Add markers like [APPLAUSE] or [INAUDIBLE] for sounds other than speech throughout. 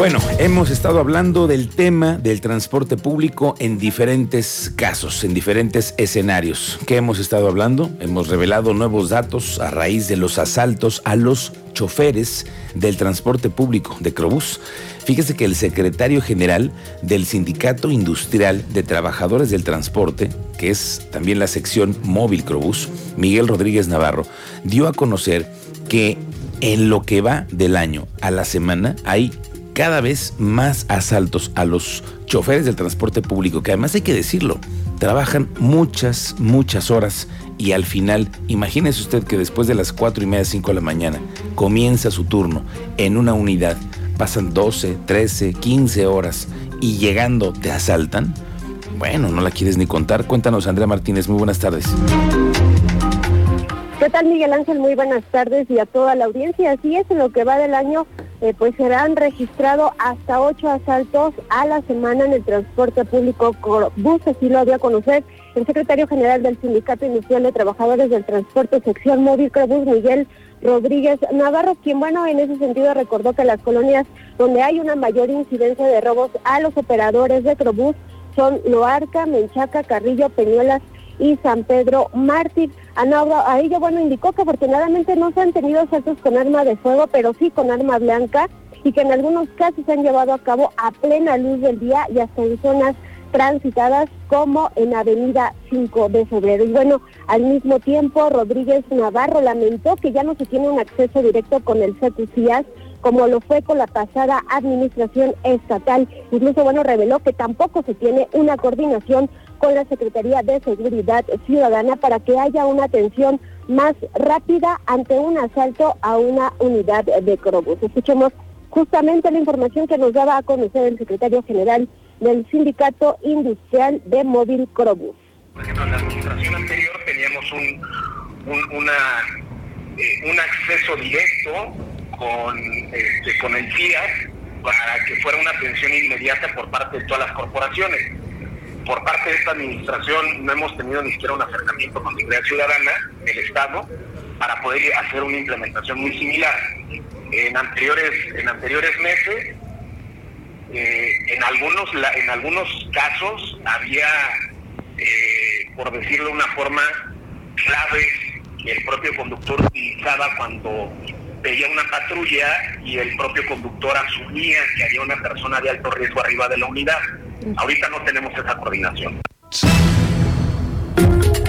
Bueno, hemos estado hablando del tema del transporte público en diferentes casos, en diferentes escenarios. ¿Qué hemos estado hablando? Hemos revelado nuevos datos a raíz de los asaltos a los choferes del transporte público de Crobús. Fíjese que el secretario general del Sindicato Industrial de Trabajadores del Transporte, que es también la sección móvil Crobús, Miguel Rodríguez Navarro, dio a conocer que en lo que va del año a la semana hay cada vez más asaltos a los choferes del transporte público, que además hay que decirlo, trabajan muchas, muchas horas y al final, imagínese usted que después de las 4 y media, 5 de la mañana, comienza su turno en una unidad, pasan 12, 13, 15 horas y llegando te asaltan. Bueno, no la quieres ni contar. Cuéntanos, Andrea Martínez, muy buenas tardes. ¿Qué tal, Miguel Ángel? Muy buenas tardes y a toda la audiencia. Así es, en lo que va del año eh, pues serán registrado hasta ocho asaltos a la semana en el transporte público bus, así lo había conocer el secretario general del Sindicato Industrial de Trabajadores del Transporte Sección Móvil Crobús, Miguel Rodríguez Navarro, quien bueno, en ese sentido recordó que las colonias donde hay una mayor incidencia de robos a los operadores de Crobús son Loarca, Menchaca, Carrillo, Peñuelas y San Pedro Mártir. A ello, bueno, indicó que afortunadamente no se han tenido asaltos con arma de fuego, pero sí con arma blanca y que en algunos casos se han llevado a cabo a plena luz del día y hasta en zonas transitadas como en Avenida 5 de Febrero. Y bueno, al mismo tiempo, Rodríguez Navarro lamentó que ya no se tiene un acceso directo con el CETUCIAS como lo fue con la pasada administración estatal. Incluso, bueno, reveló que tampoco se tiene una coordinación con la Secretaría de Seguridad Ciudadana para que haya una atención más rápida ante un asalto a una unidad de Crobus. Escuchemos justamente la información que nos daba a conocer el secretario general del Sindicato Industrial de Móvil Crobus. Por ejemplo, en la administración anterior teníamos un, una, eh, un acceso directo con, este, con el CIAS para que fuera una atención inmediata por parte de todas las corporaciones por parte de esta administración no hemos tenido ni siquiera un acercamiento con seguridad ciudadana del Estado para poder hacer una implementación muy similar. En anteriores, en anteriores meses, eh, en, algunos, en algunos casos había, eh, por decirlo de una forma, claves que el propio conductor utilizaba cuando veía una patrulla y el propio conductor asumía que había una persona de alto riesgo arriba de la unidad Ahorita no tenemos esa coordinación.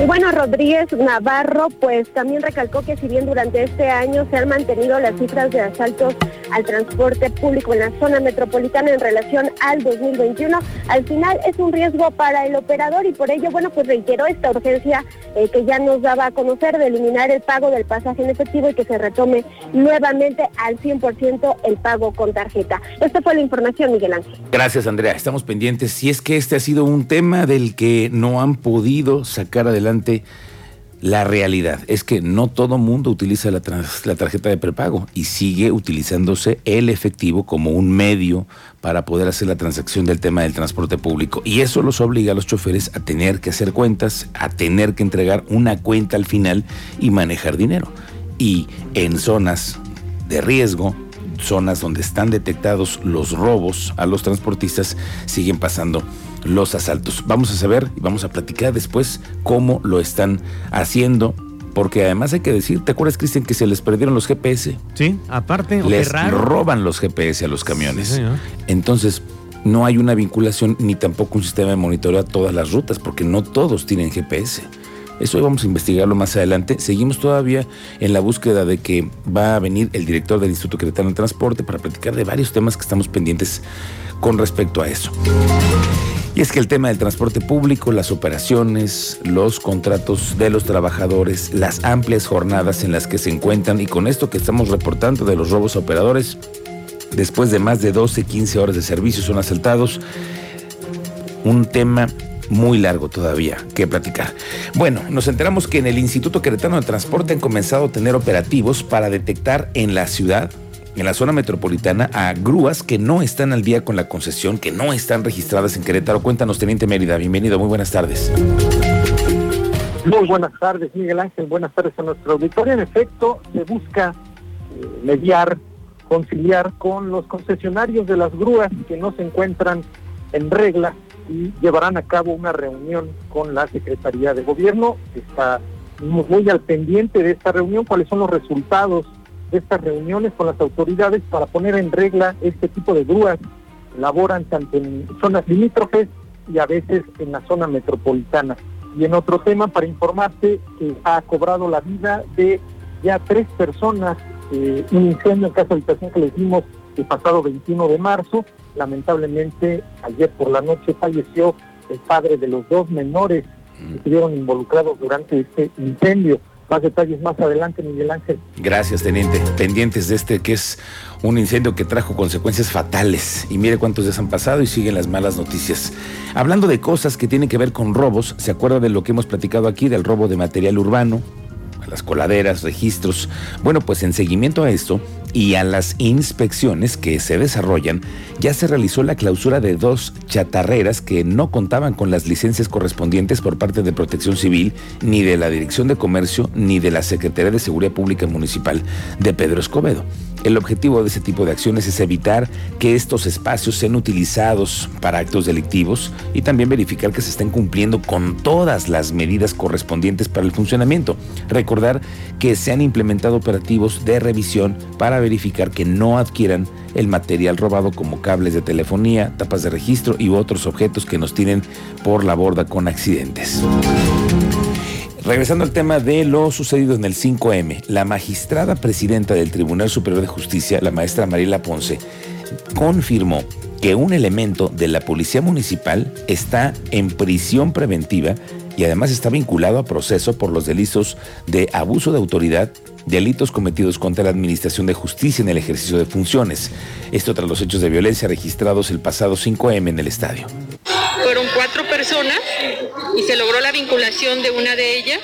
Y bueno, Rodríguez Navarro pues también recalcó que si bien durante este año se han mantenido las cifras de asaltos al transporte público en la zona metropolitana en relación al 2021, al final es un riesgo para el operador y por ello, bueno, pues reiteró esta urgencia eh, que ya nos daba a conocer de eliminar el pago del pasaje en efectivo y que se retome nuevamente al 100% el pago con tarjeta. Esta fue la información, Miguel Ángel. Gracias, Andrea. Estamos pendientes. Si es que este ha sido un tema del que no han podido sacar adelante la realidad es que no todo mundo utiliza la, la, tarjeta de prepago y sigue utilizándose el efectivo como un medio para poder hacer la transacción del tema del transporte público. Y eso los obliga a los choferes a tener que hacer cuentas, a tener que entregar una cuenta al final y manejar dinero. Y en zonas de riesgo, zonas donde están detectados los robos a los transportistas, siguen pasando los asaltos. Vamos a saber y vamos a platicar después cómo lo están haciendo. Porque además hay que decir, ¿te acuerdas, Cristian, que se les perdieron los GPS? Sí, aparte, les roban los GPS a los camiones. Entonces, no hay una vinculación ni tampoco un sistema de monitoreo a todas las rutas, porque no todos tienen GPS. Eso vamos a investigarlo más adelante. Seguimos todavía en la búsqueda de que va a venir el director del Instituto Queretano de Transporte para platicar de varios temas que estamos pendientes con respecto a eso. Y es que el tema del transporte público, las operaciones, los contratos de los trabajadores, las amplias jornadas en las que se encuentran y con esto que estamos reportando de los robos a operadores, después de más de 12, 15 horas de servicio son asaltados, un tema muy largo todavía que platicar. Bueno, nos enteramos que en el Instituto Queretano de Transporte han comenzado a tener operativos para detectar en la ciudad en la zona metropolitana a grúas que no están al día con la concesión, que no están registradas en Querétaro. Cuéntanos, Teniente Mérida. Bienvenido, muy buenas tardes. Muy buenas tardes, Miguel Ángel. Buenas tardes a nuestro auditorio. En efecto, se busca eh, mediar, conciliar con los concesionarios de las grúas que no se encuentran en regla y llevarán a cabo una reunión con la Secretaría de Gobierno. Está muy al pendiente de esta reunión, cuáles son los resultados de estas reuniones con las autoridades para poner en regla este tipo de grúas. Laboran tanto en zonas limítrofes y a veces en la zona metropolitana. Y en otro tema, para informarte que ha cobrado la vida de ya tres personas, eh, un incendio en casa de habitación que les dimos el pasado 21 de marzo. Lamentablemente, ayer por la noche falleció el padre de los dos menores que mm. estuvieron involucrados durante este incendio. Más detalles más adelante, Miguel Ángel. Gracias, teniente. Pendientes de este que es un incendio que trajo consecuencias fatales. Y mire cuántos días han pasado y siguen las malas noticias. Hablando de cosas que tienen que ver con robos, ¿se acuerda de lo que hemos platicado aquí, del robo de material urbano? las coladeras, registros. Bueno, pues en seguimiento a esto y a las inspecciones que se desarrollan, ya se realizó la clausura de dos chatarreras que no contaban con las licencias correspondientes por parte de Protección Civil, ni de la Dirección de Comercio, ni de la Secretaría de Seguridad Pública Municipal de Pedro Escobedo. El objetivo de ese tipo de acciones es evitar que estos espacios sean utilizados para actos delictivos y también verificar que se estén cumpliendo con todas las medidas correspondientes para el funcionamiento. Recordar que se han implementado operativos de revisión para verificar que no adquieran el material robado como cables de telefonía, tapas de registro y otros objetos que nos tienen por la borda con accidentes. Regresando al tema de lo sucedido en el 5M, la magistrada presidenta del Tribunal Superior de Justicia, la maestra Mariela Ponce, confirmó que un elemento de la Policía Municipal está en prisión preventiva y además está vinculado a proceso por los delitos de abuso de autoridad, delitos cometidos contra la Administración de Justicia en el ejercicio de funciones. Esto tras los hechos de violencia registrados el pasado 5M en el estadio. Personas y se logró la vinculación de una de ellas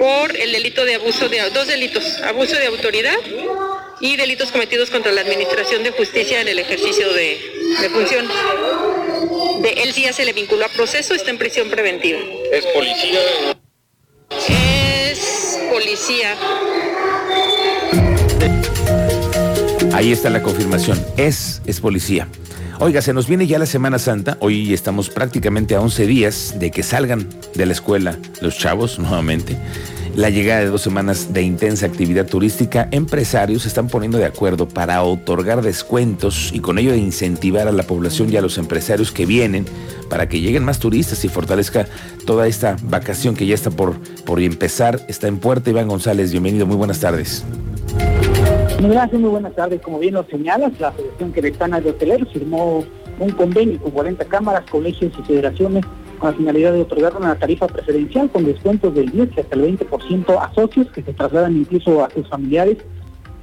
por el delito de abuso de dos delitos, abuso de autoridad y delitos cometidos contra la Administración de Justicia en el ejercicio de, función. De él sí ya se le vinculó a proceso, está en prisión preventiva. ¿Es policía? Es policía. Ahí está la confirmación. Es, es policía. Oiga, se nos viene ya la Semana Santa. Hoy estamos prácticamente a 11 días de que salgan de la escuela los chavos [LAUGHS] nuevamente. La llegada de dos semanas de intensa actividad turística, empresarios se están poniendo de acuerdo para otorgar descuentos y con ello incentivar a la población y a los empresarios que vienen para que lleguen más turistas y fortalezca toda esta vacación que ya está por, por empezar. Está en puerta Iván González, bienvenido, muy buenas tardes. Gracias, muy buenas tardes. Como bien lo señalas, la Asociación Queretana de Hoteleros firmó un convenio con 40 cámaras, colegios y federaciones con la finalidad de otorgar una tarifa preferencial con descuentos del 10 hasta el 20% a socios que se trasladan incluso a sus familiares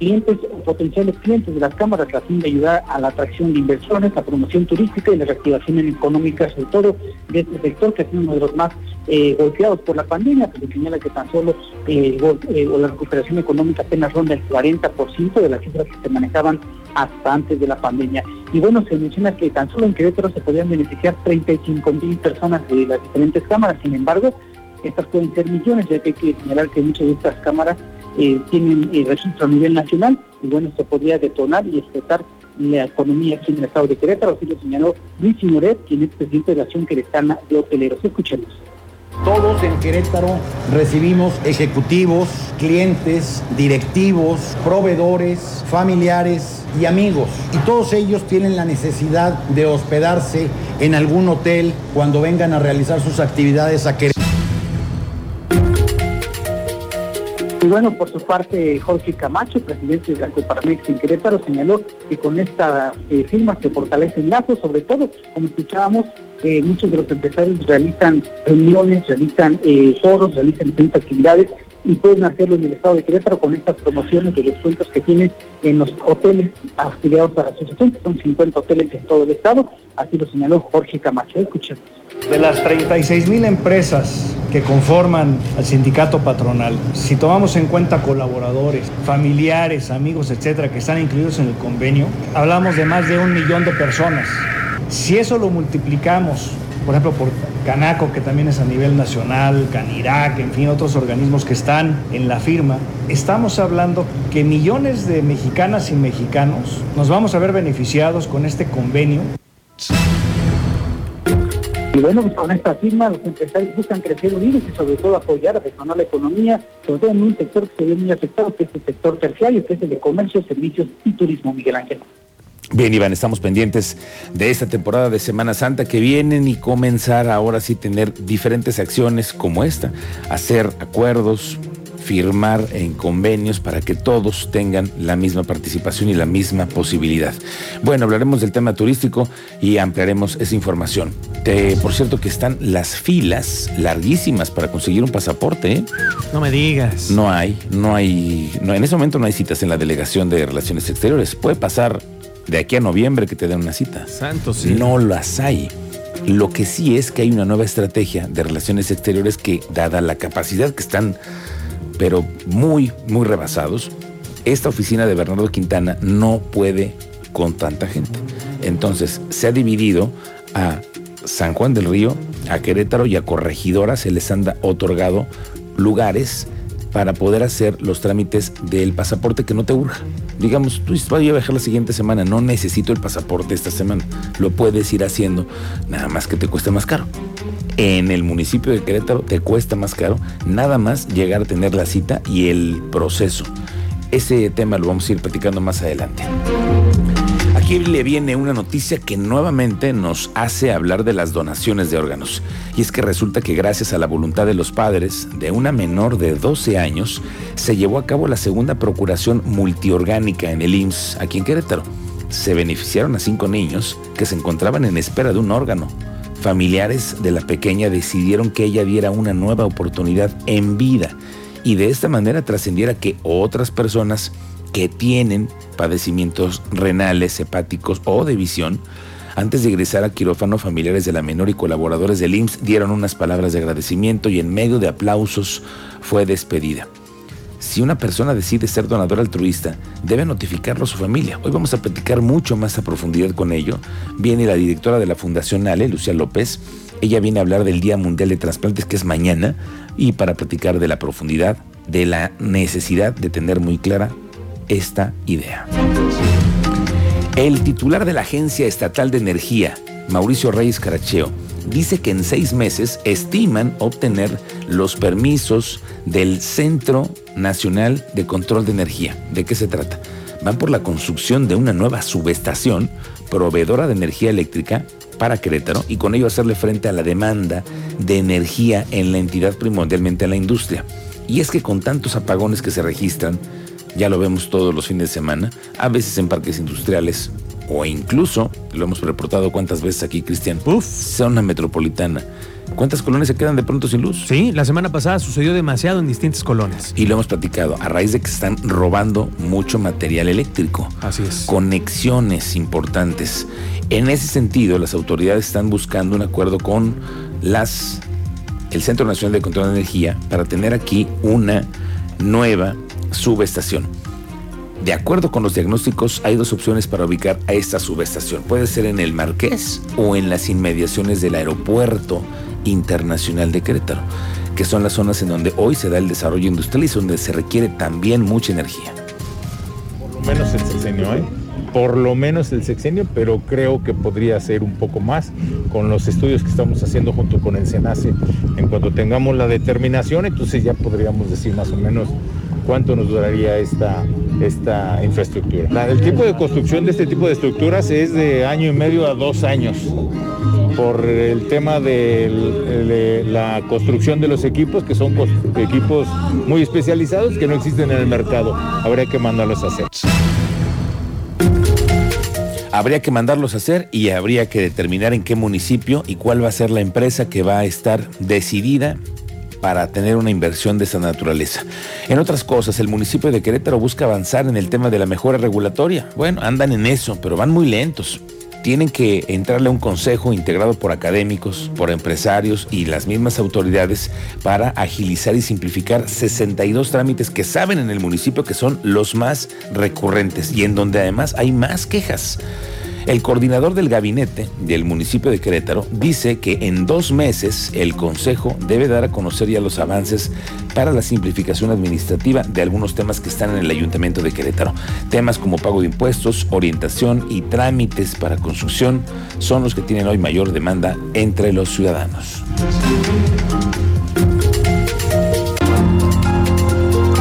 clientes o potenciales clientes de las cámaras a fin de ayudar a la atracción de inversiones, la promoción turística y la reactivación económica, sobre todo de este sector que sido uno de los más eh, golpeados por la pandemia, se señala que tan solo eh, eh, la recuperación económica apenas ronda el 40% de las cifras que se manejaban hasta antes de la pandemia. Y bueno, se menciona que tan solo en Querétaro se podían beneficiar 35 mil personas de las diferentes cámaras, sin embargo, estas pueden ser millones, ya que hay que señalar que muchas de estas cámaras eh, tienen eh, registro a nivel nacional y bueno, se podría detonar y explotar la economía aquí en el estado de Querétaro, así lo señaló Luis Simoret, quien es presidente de la Acción Queretana de Hoteleros. Escuchemos. Todos en Querétaro recibimos ejecutivos, clientes, directivos, proveedores, familiares y amigos. Y todos ellos tienen la necesidad de hospedarse en algún hotel cuando vengan a realizar sus actividades a Querétaro. Y bueno, por su parte, Jorge Camacho, presidente de la Coparmex en Querétaro, señaló que con esta eh, firma se fortalecen lazos, sobre todo, como escuchábamos, muchos de los empresarios realizan reuniones, realizan eh, foros, realizan distintas actividades y pueden hacerlo en el estado de Querétaro con estas promociones de descuentos que tienen en los hoteles afiliados a la asociación, que son 50 hoteles en todo el estado, así lo señaló Jorge Camacho. Escuchemos. De las 36 mil empresas que conforman al sindicato patronal, si tomamos en cuenta colaboradores, familiares, amigos, etcétera, que están incluidos en el convenio, hablamos de más de un millón de personas. Si eso lo multiplicamos, por ejemplo, por Canaco, que también es a nivel nacional, Canirac, en fin, otros organismos que están en la firma, estamos hablando que millones de mexicanas y mexicanos nos vamos a ver beneficiados con este convenio. Y bueno, con esta firma los empresarios buscan crecer unidos y sobre todo apoyar a mejorar la economía, sobre todo en un sector que se ve muy afectado, que es el sector terciario, que es el de comercio, servicios y turismo, Miguel Ángel. Bien, Iván, estamos pendientes de esta temporada de Semana Santa que vienen y comenzar ahora sí tener diferentes acciones como esta, hacer acuerdos, firmar en convenios para que todos tengan la misma participación y la misma posibilidad. Bueno, hablaremos del tema turístico y ampliaremos esa información. por cierto que están las filas larguísimas para conseguir un pasaporte. ¿eh? No me digas. No hay, no hay, no, en ese momento no hay citas en la Delegación de Relaciones Exteriores. Puede pasar de aquí a noviembre que te den una cita. Santo, sí. No las hay. Lo que sí es que hay una nueva estrategia de relaciones exteriores que, dada la capacidad que están, pero muy, muy rebasados, esta oficina de Bernardo Quintana no puede con tanta gente. Entonces, se ha dividido a San Juan del Río, a Querétaro y a Corregidora se les han otorgado lugares para poder hacer los trámites del pasaporte que no te urja. Digamos, tú voy a viajar la siguiente semana, no necesito el pasaporte esta semana. Lo puedes ir haciendo, nada más que te cueste más caro. En el municipio de Querétaro te cuesta más caro nada más llegar a tener la cita y el proceso. Ese tema lo vamos a ir platicando más adelante. Aquí le viene una noticia que nuevamente nos hace hablar de las donaciones de órganos. Y es que resulta que gracias a la voluntad de los padres de una menor de 12 años, se llevó a cabo la segunda procuración multiorgánica en el IMSS, aquí en Querétaro. Se beneficiaron a cinco niños que se encontraban en espera de un órgano. Familiares de la pequeña decidieron que ella diera una nueva oportunidad en vida y de esta manera trascendiera que otras personas que tienen padecimientos renales, hepáticos o de visión, antes de ingresar a quirófano, familiares de la menor y colaboradores del IMSS dieron unas palabras de agradecimiento y en medio de aplausos fue despedida. Si una persona decide ser donador altruista, debe notificarlo a su familia. Hoy vamos a platicar mucho más a profundidad con ello. Viene la directora de la Fundación Ale, Lucía López. Ella viene a hablar del Día Mundial de Trasplantes, que es mañana, y para platicar de la profundidad, de la necesidad de tener muy clara esta idea. El titular de la Agencia Estatal de Energía, Mauricio Reyes Caracheo, dice que en seis meses estiman obtener los permisos del Centro Nacional de Control de Energía. ¿De qué se trata? Van por la construcción de una nueva subestación proveedora de energía eléctrica para Querétaro y con ello hacerle frente a la demanda de energía en la entidad primordialmente en la industria. Y es que con tantos apagones que se registran, ya lo vemos todos los fines de semana, a veces en parques industriales o incluso, lo hemos reportado cuántas veces aquí, Cristian, Uf. zona metropolitana. ¿Cuántas colonias se quedan de pronto sin luz? Sí, la semana pasada sucedió demasiado en distintas colonias. Y lo hemos platicado, a raíz de que se están robando mucho material eléctrico. Así es. Conexiones importantes. En ese sentido, las autoridades están buscando un acuerdo con las el Centro Nacional de Control de Energía para tener aquí una nueva subestación. De acuerdo con los diagnósticos, hay dos opciones para ubicar a esta subestación. Puede ser en el Marqués o en las inmediaciones del Aeropuerto Internacional de Querétaro, que son las zonas en donde hoy se da el desarrollo industrial y donde se requiere también mucha energía. Por lo menos el sexenio, ¿eh? Por lo menos el sexenio, pero creo que podría ser un poco más con los estudios que estamos haciendo junto con el SENACE. En cuanto tengamos la determinación, entonces ya podríamos decir más o menos cuánto nos duraría esta, esta infraestructura. el tipo de construcción de este tipo de estructuras es de año y medio a dos años por el tema de la construcción de los equipos, que son equipos muy especializados que no existen en el mercado. Habría que mandarlos a hacer. Habría que mandarlos a hacer y habría que determinar en qué municipio y cuál va a ser la empresa que va a estar decidida para tener una inversión de esta naturaleza. En otras cosas, el municipio de Querétaro busca avanzar en el tema de la mejora regulatoria. Bueno, andan en eso, pero van muy lentos tienen que entrarle a un consejo integrado por académicos, por empresarios y las mismas autoridades para agilizar y simplificar 62 trámites que saben en el municipio que son los más recurrentes y en donde además hay más quejas. El coordinador del gabinete del municipio de Querétaro dice que en dos meses el Consejo debe dar a conocer ya los avances para la simplificación administrativa de algunos temas que están en el Ayuntamiento de Querétaro. Temas como pago de impuestos, orientación y trámites para construcción son los que tienen hoy mayor demanda entre los ciudadanos.